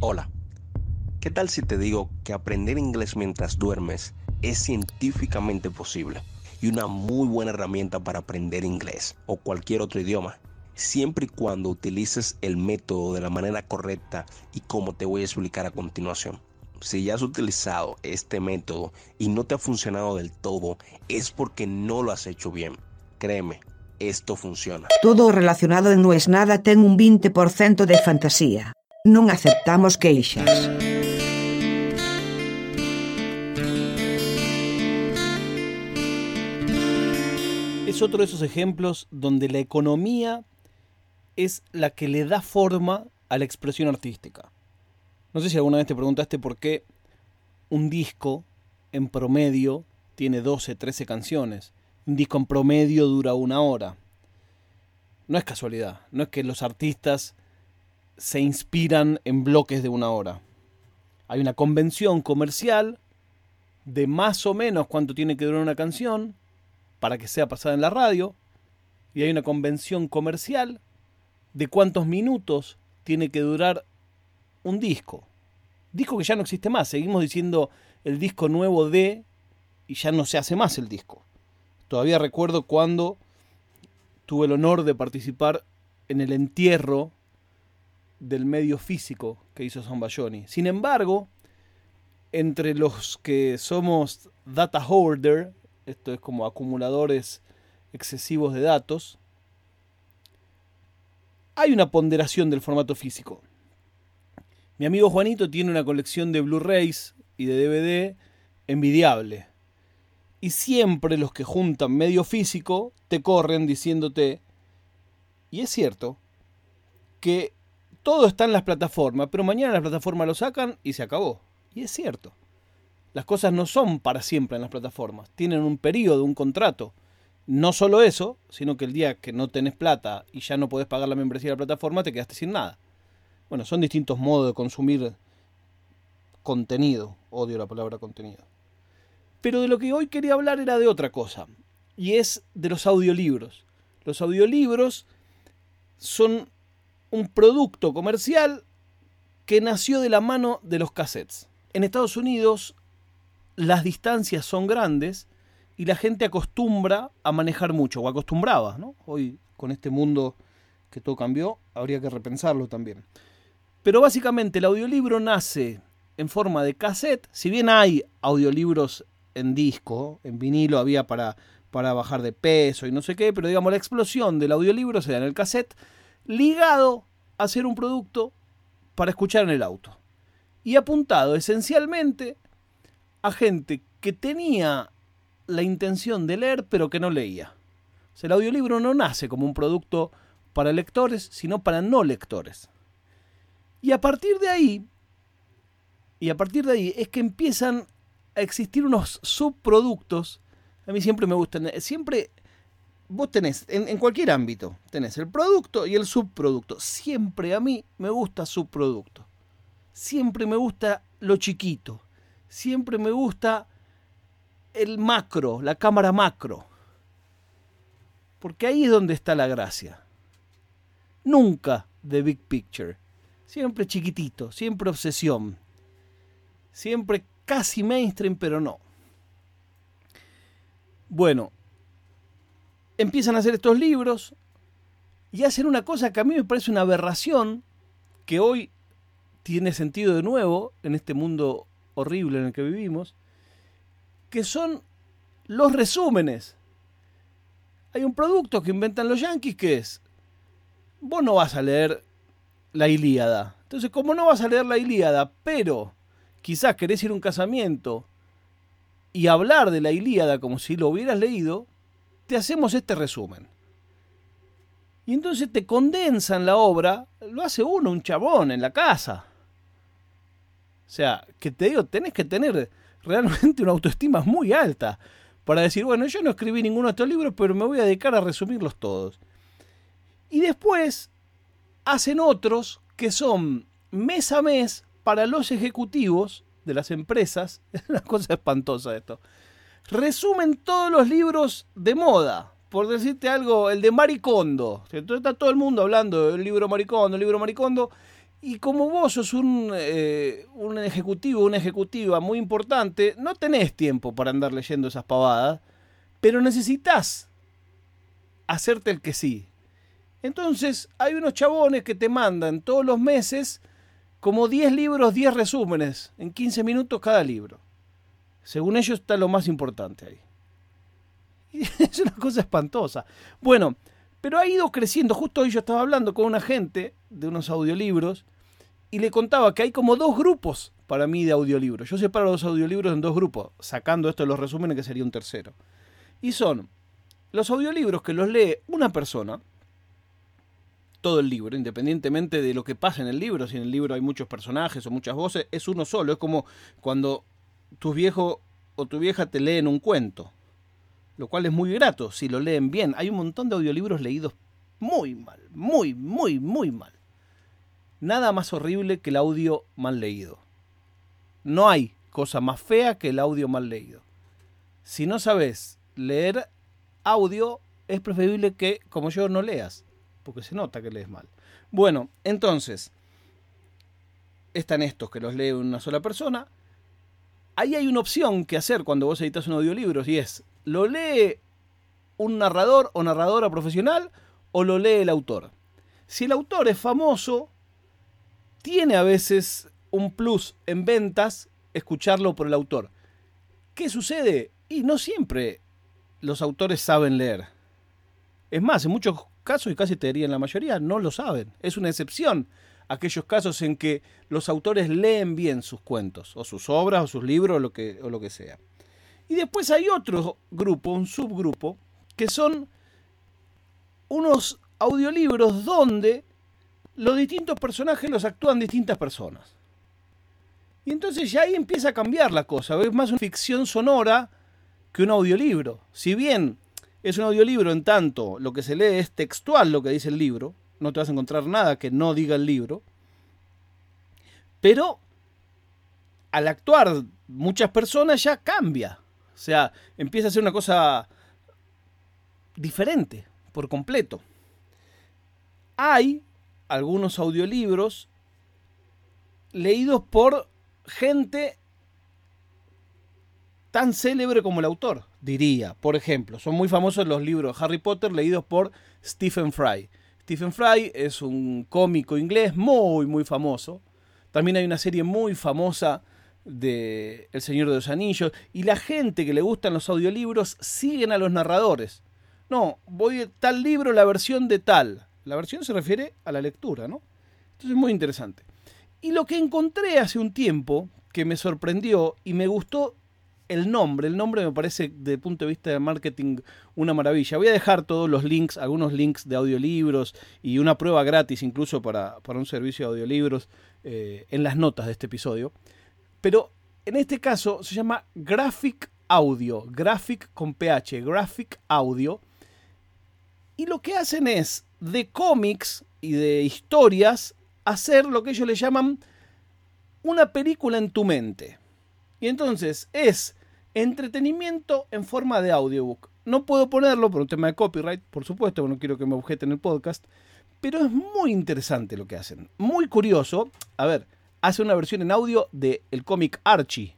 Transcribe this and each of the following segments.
Hola, ¿qué tal si te digo que aprender inglés mientras duermes es científicamente posible y una muy buena herramienta para aprender inglés o cualquier otro idioma? Siempre y cuando utilices el método de la manera correcta y como te voy a explicar a continuación. Si ya has utilizado este método y no te ha funcionado del todo, es porque no lo has hecho bien. Créeme, esto funciona. Todo relacionado No es nada ten un 20% de fantasía. Non aceptamos queixas. Es otro de esos ejemplos donde la economía es la que le da forma a la expresión artística. No sé si alguna vez te preguntaste por qué un disco en promedio tiene 12, 13 canciones. Un disco en promedio dura una hora. No es casualidad, no es que los artistas se inspiran en bloques de una hora. Hay una convención comercial de más o menos cuánto tiene que durar una canción para que sea pasada en la radio. Y hay una convención comercial de cuántos minutos tiene que durar un disco. Disco que ya no existe más. Seguimos diciendo el disco nuevo de y ya no se hace más el disco. Todavía recuerdo cuando tuve el honor de participar en el entierro del medio físico que hizo Bayoni. Sin embargo, entre los que somos data hoarder, esto es como acumuladores excesivos de datos, hay una ponderación del formato físico. Mi amigo Juanito tiene una colección de Blu-rays y de DVD envidiable. Y siempre los que juntan medio físico te corren diciéndote, y es cierto, que todo está en las plataformas, pero mañana las plataformas lo sacan y se acabó. Y es cierto. Las cosas no son para siempre en las plataformas, tienen un periodo, un contrato. No solo eso, sino que el día que no tenés plata y ya no podés pagar la membresía de la plataforma, te quedaste sin nada. Bueno, son distintos modos de consumir contenido. Odio la palabra contenido. Pero de lo que hoy quería hablar era de otra cosa, y es de los audiolibros. Los audiolibros son un producto comercial que nació de la mano de los cassettes. En Estados Unidos las distancias son grandes y la gente acostumbra a manejar mucho, o acostumbraba, ¿no? Hoy con este mundo que todo cambió, habría que repensarlo también. Pero básicamente el audiolibro nace en forma de cassette, si bien hay audiolibros en disco, en vinilo había para, para bajar de peso y no sé qué, pero digamos la explosión del audiolibro se da en el cassette, ligado a ser un producto para escuchar en el auto. Y apuntado esencialmente a gente que tenía la intención de leer pero que no leía. El audiolibro no nace como un producto para lectores, sino para no lectores. Y a partir de ahí, y a partir de ahí es que empiezan a existir unos subproductos. A mí siempre me gustan, siempre vos tenés, en, cualquier ámbito, tenés el producto y el subproducto. Siempre a mí me gusta subproducto. Siempre me gusta lo chiquito. Siempre me gusta el macro, la cámara macro. Porque ahí es donde está la gracia. Nunca de big picture. Siempre chiquitito, siempre obsesión. Siempre casi mainstream, pero no. Bueno, empiezan a hacer estos libros y hacen una cosa que a mí me parece una aberración, que hoy tiene sentido de nuevo en este mundo horrible en el que vivimos, que son los resúmenes. Hay un producto que inventan los yankees que es, vos no vas a leer la Ilíada. Entonces, como no vas a leer la Ilíada, pero quizás querés ir a un casamiento y hablar de la Ilíada como si lo hubieras leído, te hacemos este resumen. Y entonces te condensan la obra, lo hace uno, un chabón en la casa. O sea, que te digo, tenés que tener realmente una autoestima muy alta para decir, bueno, yo no escribí ninguno de estos libros, pero me voy a dedicar a resumirlos todos. Y después hacen otros que son mes a mes para los ejecutivos de las empresas. Es una cosa espantosa esto resumen todos los libros de moda. Por decirte algo, el de Maricondo. Entonces está todo el mundo hablando del libro Maricondo, el libro Maricondo. Y como vos sos un, eh, un ejecutivo, una ejecutiva muy importante, no tenés tiempo para andar leyendo esas pavadas, pero necesitas hacerte el que sí. Entonces hay unos chabones que te mandan todos los meses como 10 libros, 10 resúmenes, en 15 minutos cada libro. Según ellos está lo más importante ahí. Es una cosa espantosa. Bueno, pero ha ido creciendo. Justo hoy yo estaba hablando con una gente de unos audiolibros y le contaba que hay como dos grupos para mí de audiolibros. Yo separo los audiolibros en dos grupos, sacando esto de los resúmenes que sería un tercero. Y son los audiolibros que los lee una persona, todo el libro, independientemente de lo que pasa en el libro, si en el libro hay muchos personajes o muchas voces, es uno solo, es como cuando tus viejos o tu vieja te leen un cuento, lo cual es muy grato si lo leen bien. Hay un montón de audiolibros leídos muy mal, muy, muy, muy mal. Nada más horrible que el audio mal leído. No hay cosa más fea que el audio mal leído. Si no sabes leer audio, es preferible que, como yo, no leas porque se nota que lees mal. Bueno, entonces, están estos que los lee una sola persona. Ahí hay una opción que hacer cuando vos editas un audiolibro y es, ¿lo lee un narrador o narradora profesional o lo lee el autor? Si el autor es famoso, tiene a veces un plus en ventas escucharlo por el autor. ¿Qué sucede? Y no siempre los autores saben leer. Es más, en muchos casos, y casi te diría en la mayoría, no lo saben. Es una excepción aquellos casos en que los autores leen bien sus cuentos, o sus obras, o sus libros, o lo que, o lo que sea. Y después hay otro grupo, un subgrupo, que son unos audiolibros donde los distintos personajes los actúan distintas personas. Y entonces ya ahí empieza a cambiar la cosa. Es más una ficción sonora que un audiolibro. Si bien es un audiolibro en tanto lo que se lee es textual lo que dice el libro, no te vas a encontrar nada que no diga el libro, pero al actuar muchas personas ya cambia, o sea, empieza a ser una cosa diferente por completo. Hay algunos audiolibros leídos por gente tan célebre como el autor diría. Por ejemplo, son muy famosos los libros Harry Potter leídos por Stephen Fry. Stephen Fry es un cómico inglés muy, muy famoso. También hay una serie muy famosa de El Señor de los Anillos. Y la gente que le gustan los audiolibros siguen a los narradores. No, voy a tal libro, la versión de tal. La versión se refiere a la lectura, ¿no? Entonces es muy interesante. Y lo que encontré hace un tiempo, que me sorprendió y me gustó el nombre. El nombre me parece, desde el punto de vista de marketing, una maravilla. Voy a dejar todos los links, algunos links de audiolibros y una prueba gratis incluso para, un servicio de audiolibros eh, en las notas de este episodio. Pero en este caso se llama Graphic Audio, Graphic con PH, Graphic Audio. Y lo que hacen es de cómics y de historias hacer lo que ellos le llaman una película en tu mente. Y entonces es entretenimiento en forma de audiobook. No puedo ponerlo por un tema de copyright, por supuesto, no quiero que me objeten el podcast, pero es muy interesante lo que hacen. Muy curioso. A ver, hace una versión en audio del el cómic Archie,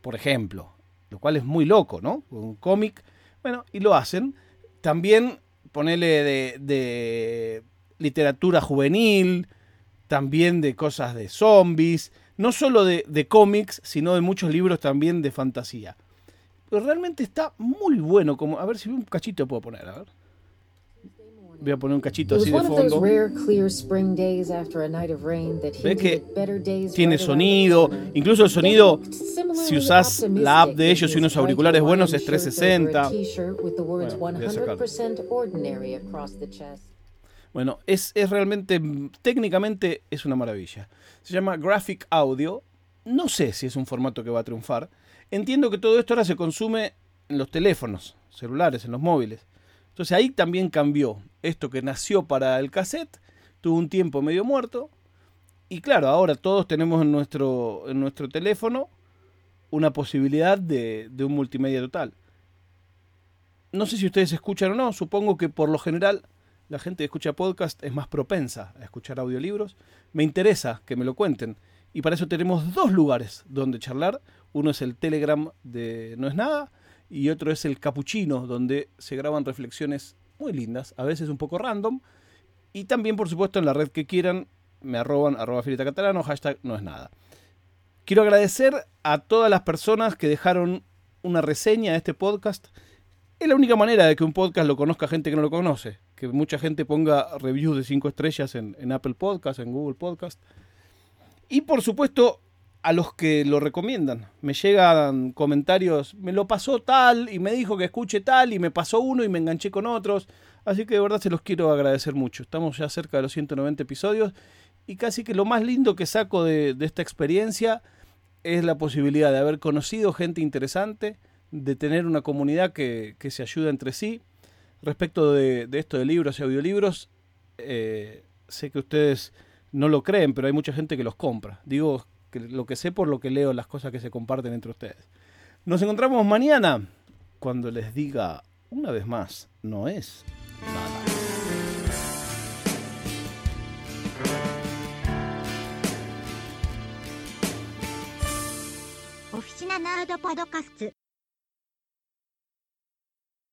por ejemplo, lo cual es muy loco, ¿no? Un cómic, bueno, y lo hacen. También ponele de, de literatura juvenil, también de cosas de zombies, no solo de, cómics, sino de muchos libros también de fantasía. Pero realmente está muy bueno. Como, a ver si un cachito puedo poner, a ver. Voy a poner un cachito así de fondo. Ve que tiene sonido, incluso el sonido, si usas la app de ellos y unos auriculares buenos, es 360. Bueno, es, realmente, técnicamente es una maravilla. Se llama Graphic Audio. No sé si es un formato que va a triunfar. Entiendo que todo esto ahora se consume en los teléfonos celulares, en los móviles. Entonces ahí también cambió. Esto que nació para el cassette, tuvo un tiempo medio muerto. Y claro, ahora todos tenemos en nuestro, en nuestro teléfono una posibilidad de, de un multimedia total. No sé si ustedes escuchan o no, supongo que por lo general la gente que escucha podcast es más propensa a escuchar audiolibros. Me interesa que me lo cuenten. Y para eso tenemos dos lugares donde charlar. Uno es el Telegram de No es Nada y otro es el Capuchino, donde se graban reflexiones muy lindas, a veces un poco random. Y también, por supuesto, en la red que quieran, me arroban arroba filita catalano, hashtag no es nada. Quiero agradecer a todas las personas que dejaron una reseña de este podcast. Es la única manera de que un podcast lo conozca gente que no lo conoce. Que mucha gente ponga reviews de 5 estrellas en, Apple Podcast, en Google Podcast. Y por supuesto, a los que lo recomiendan. Me llegan comentarios, me lo pasó tal y me dijo que escuche tal y me pasó uno y me enganché con otros. Así que de verdad se los quiero agradecer mucho. Estamos ya cerca de los 190 episodios y casi que lo más lindo que saco de, esta experiencia es la posibilidad de haber conocido gente interesante, de tener una comunidad que, se ayuda entre sí respecto de, esto de libros y audiolibros, eh, sé que ustedes no lo creen, pero hay mucha gente que los compra. Digo lo que sé por lo que leo, las cosas que se comparten entre ustedes. Nos encontramos mañana cuando les diga una vez más, no es nada.